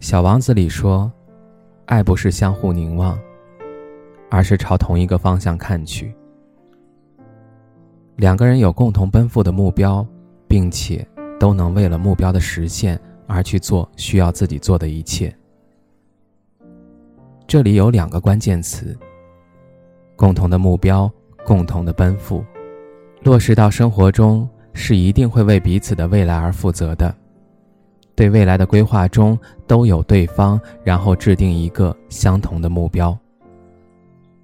小王子里说：“爱不是相互凝望，而是朝同一个方向看去。两个人有共同奔赴的目标，并且都能为了目标的实现而去做需要自己做的一切。这里有两个关键词：共同的目标，共同的奔赴。落实到生活中，是一定会为彼此的未来而负责的。”对未来的规划中都有对方，然后制定一个相同的目标。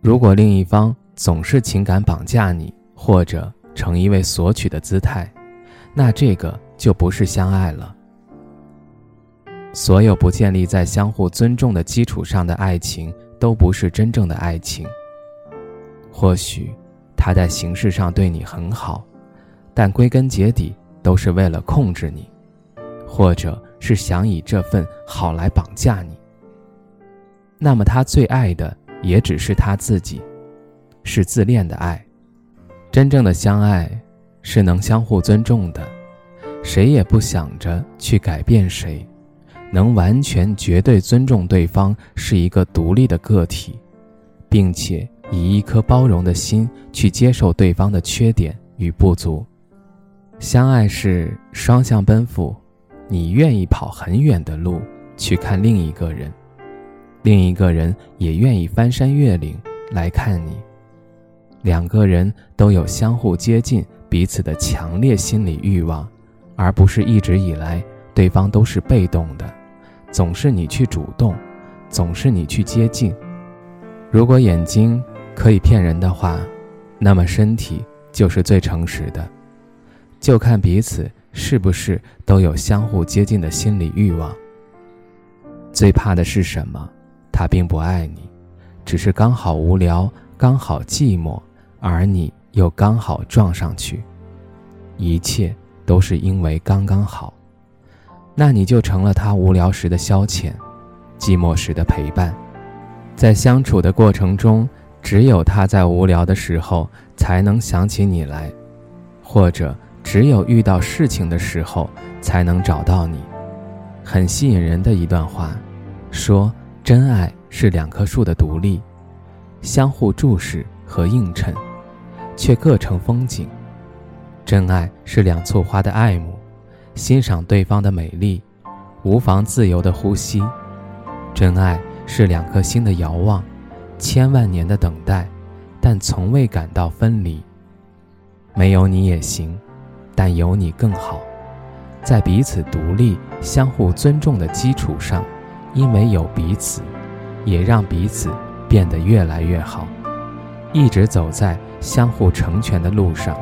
如果另一方总是情感绑架你，或者呈一味索取的姿态，那这个就不是相爱了。所有不建立在相互尊重的基础上的爱情，都不是真正的爱情。或许他在形式上对你很好，但归根结底都是为了控制你。或者是想以这份好来绑架你，那么他最爱的也只是他自己，是自恋的爱。真正的相爱是能相互尊重的，谁也不想着去改变谁，能完全绝对尊重对方是一个独立的个体，并且以一颗包容的心去接受对方的缺点与不足。相爱是双向奔赴。你愿意跑很远的路去看另一个人，另一个人也愿意翻山越岭来看你，两个人都有相互接近彼此的强烈心理欲望，而不是一直以来对方都是被动的，总是你去主动，总是你去接近。如果眼睛可以骗人的话，那么身体就是最诚实的，就看彼此。是不是都有相互接近的心理欲望？最怕的是什么？他并不爱你，只是刚好无聊，刚好寂寞，而你又刚好撞上去，一切都是因为刚刚好。那你就成了他无聊时的消遣，寂寞时的陪伴，在相处的过程中，只有他在无聊的时候才能想起你来，或者。只有遇到事情的时候，才能找到你。很吸引人的一段话，说：“真爱是两棵树的独立，相互注视和映衬，却各成风景。真爱是两簇花的爱慕，欣赏对方的美丽，无妨自由的呼吸。真爱是两颗心的遥望，千万年的等待，但从未感到分离。没有你也行。”但有你更好，在彼此独立、相互尊重的基础上，因为有彼此，也让彼此变得越来越好，一直走在相互成全的路上。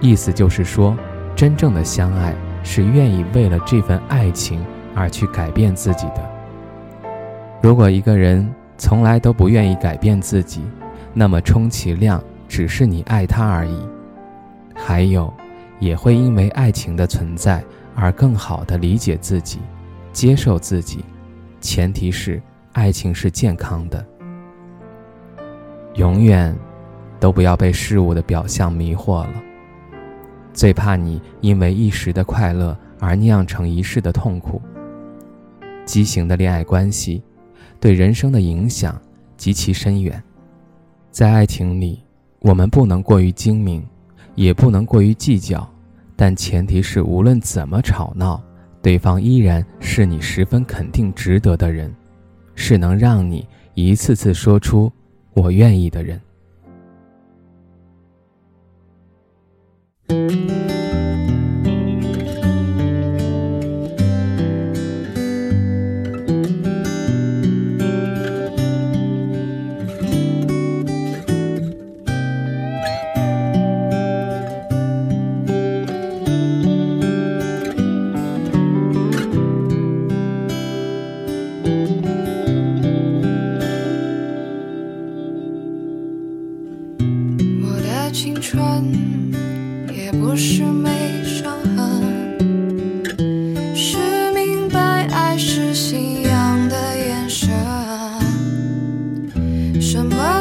意思就是说，真正的相爱是愿意为了这份爱情而去改变自己的。如果一个人从来都不愿意改变自己，那么充其量只是你爱他而已。还有，也会因为爱情的存在而更好的理解自己，接受自己，前提是爱情是健康的。永远，都不要被事物的表象迷惑了。最怕你因为一时的快乐而酿成一世的痛苦。畸形的恋爱关系，对人生的影响极其深远。在爱情里，我们不能过于精明。也不能过于计较，但前提是无论怎么吵闹，对方依然是你十分肯定值得的人，是能让你一次次说出“我愿意”的人。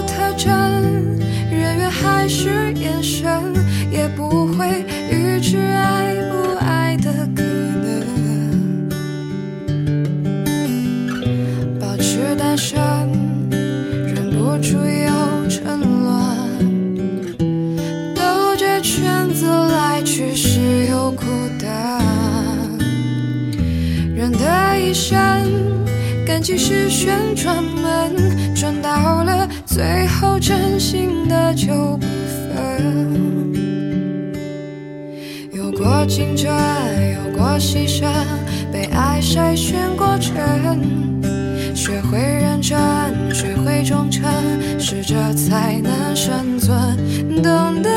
特征，人缘还是眼神，也不会预知爱不爱的可能。保持单身，忍不住又沉沦，兜着圈子来去是有苦的。人的一生，感情是旋转门，转到了最后，真心的就不分。有过竞争，有过牺牲，被爱筛选过程，学会认真，学会忠诚，适者才能生存。懂得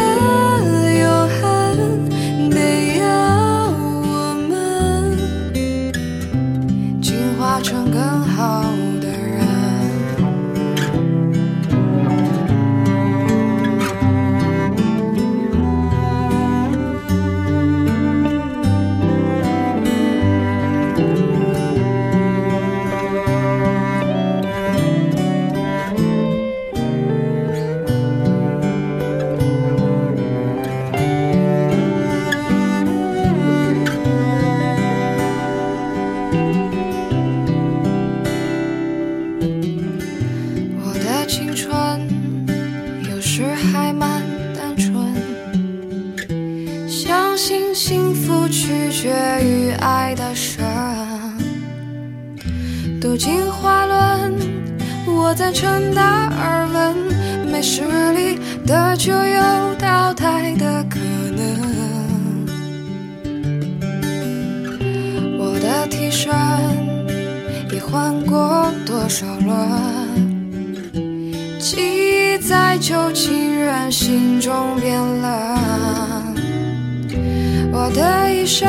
我赞成达尔文，没实力的就有淘汰的可能。我的替身已换过多少轮？记忆在旧情人心中变冷。我的一生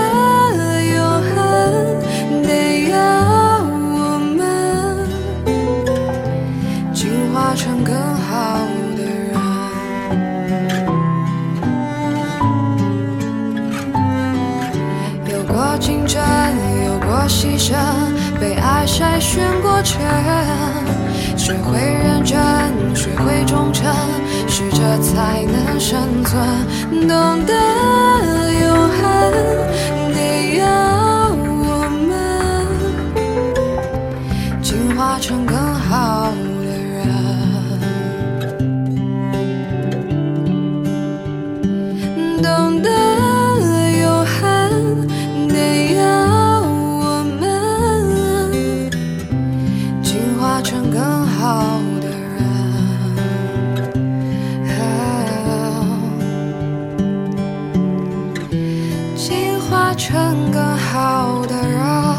学会认真，学会忠诚，适者才能生存。懂得成更好的人。